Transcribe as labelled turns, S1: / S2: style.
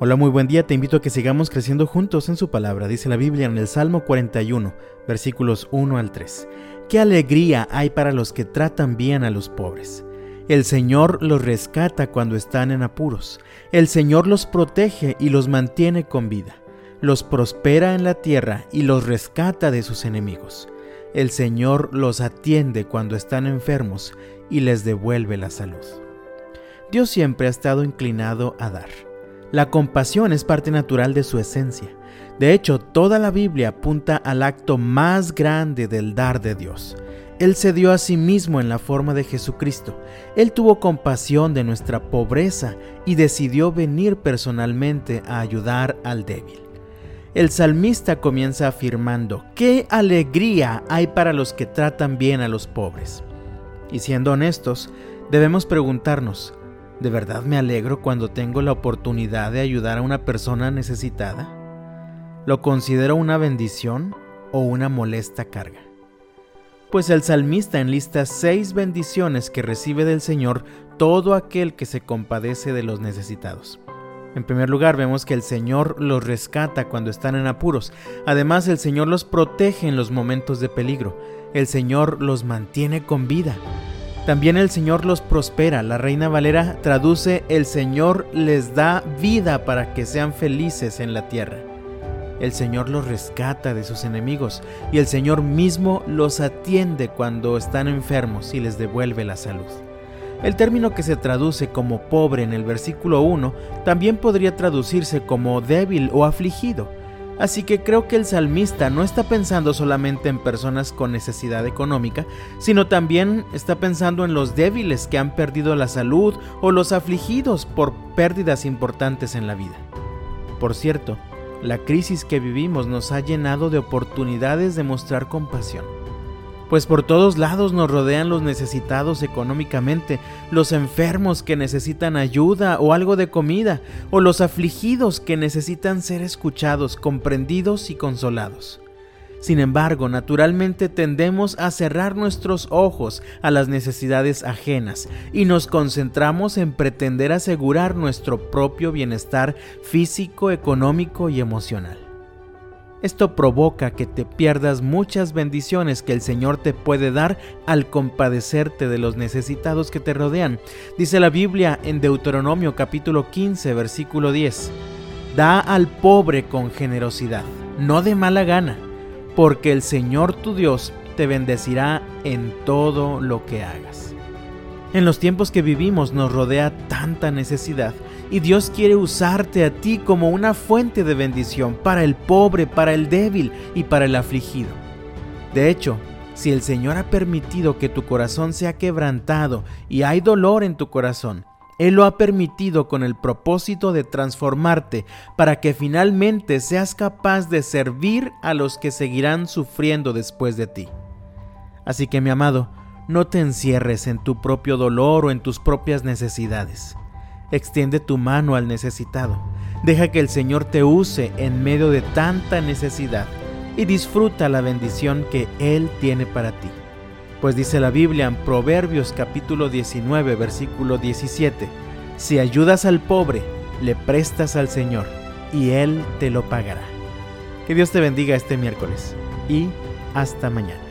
S1: Hola, muy buen día. Te invito a que sigamos creciendo juntos en su palabra. Dice la Biblia en el Salmo 41, versículos 1 al 3. Qué alegría hay para los que tratan bien a los pobres. El Señor los rescata cuando están en apuros. El Señor los protege y los mantiene con vida. Los prospera en la tierra y los rescata de sus enemigos. El Señor los atiende cuando están enfermos y les devuelve la salud. Dios siempre ha estado inclinado a dar. La compasión es parte natural de su esencia. De hecho, toda la Biblia apunta al acto más grande del dar de Dios. Él se dio a sí mismo en la forma de Jesucristo. Él tuvo compasión de nuestra pobreza y decidió venir personalmente a ayudar al débil. El salmista comienza afirmando, ¿qué alegría hay para los que tratan bien a los pobres? Y siendo honestos, debemos preguntarnos, ¿De verdad me alegro cuando tengo la oportunidad de ayudar a una persona necesitada? ¿Lo considero una bendición o una molesta carga? Pues el salmista enlista seis bendiciones que recibe del Señor todo aquel que se compadece de los necesitados. En primer lugar, vemos que el Señor los rescata cuando están en apuros. Además, el Señor los protege en los momentos de peligro. El Señor los mantiene con vida. También el Señor los prospera. La Reina Valera traduce el Señor les da vida para que sean felices en la tierra. El Señor los rescata de sus enemigos y el Señor mismo los atiende cuando están enfermos y les devuelve la salud. El término que se traduce como pobre en el versículo 1 también podría traducirse como débil o afligido. Así que creo que el salmista no está pensando solamente en personas con necesidad económica, sino también está pensando en los débiles que han perdido la salud o los afligidos por pérdidas importantes en la vida. Por cierto, la crisis que vivimos nos ha llenado de oportunidades de mostrar compasión pues por todos lados nos rodean los necesitados económicamente, los enfermos que necesitan ayuda o algo de comida, o los afligidos que necesitan ser escuchados, comprendidos y consolados. Sin embargo, naturalmente tendemos a cerrar nuestros ojos a las necesidades ajenas y nos concentramos en pretender asegurar nuestro propio bienestar físico, económico y emocional. Esto provoca que te pierdas muchas bendiciones que el Señor te puede dar al compadecerte de los necesitados que te rodean. Dice la Biblia en Deuteronomio capítulo 15 versículo 10. Da al pobre con generosidad, no de mala gana, porque el Señor tu Dios te bendecirá en todo lo que hagas. En los tiempos que vivimos nos rodea tanta necesidad y Dios quiere usarte a ti como una fuente de bendición para el pobre, para el débil y para el afligido. De hecho, si el Señor ha permitido que tu corazón sea quebrantado y hay dolor en tu corazón, Él lo ha permitido con el propósito de transformarte para que finalmente seas capaz de servir a los que seguirán sufriendo después de ti. Así que mi amado, no te encierres en tu propio dolor o en tus propias necesidades. Extiende tu mano al necesitado. Deja que el Señor te use en medio de tanta necesidad y disfruta la bendición que Él tiene para ti. Pues dice la Biblia en Proverbios capítulo 19 versículo 17, si ayudas al pobre, le prestas al Señor y Él te lo pagará. Que Dios te bendiga este miércoles y hasta mañana.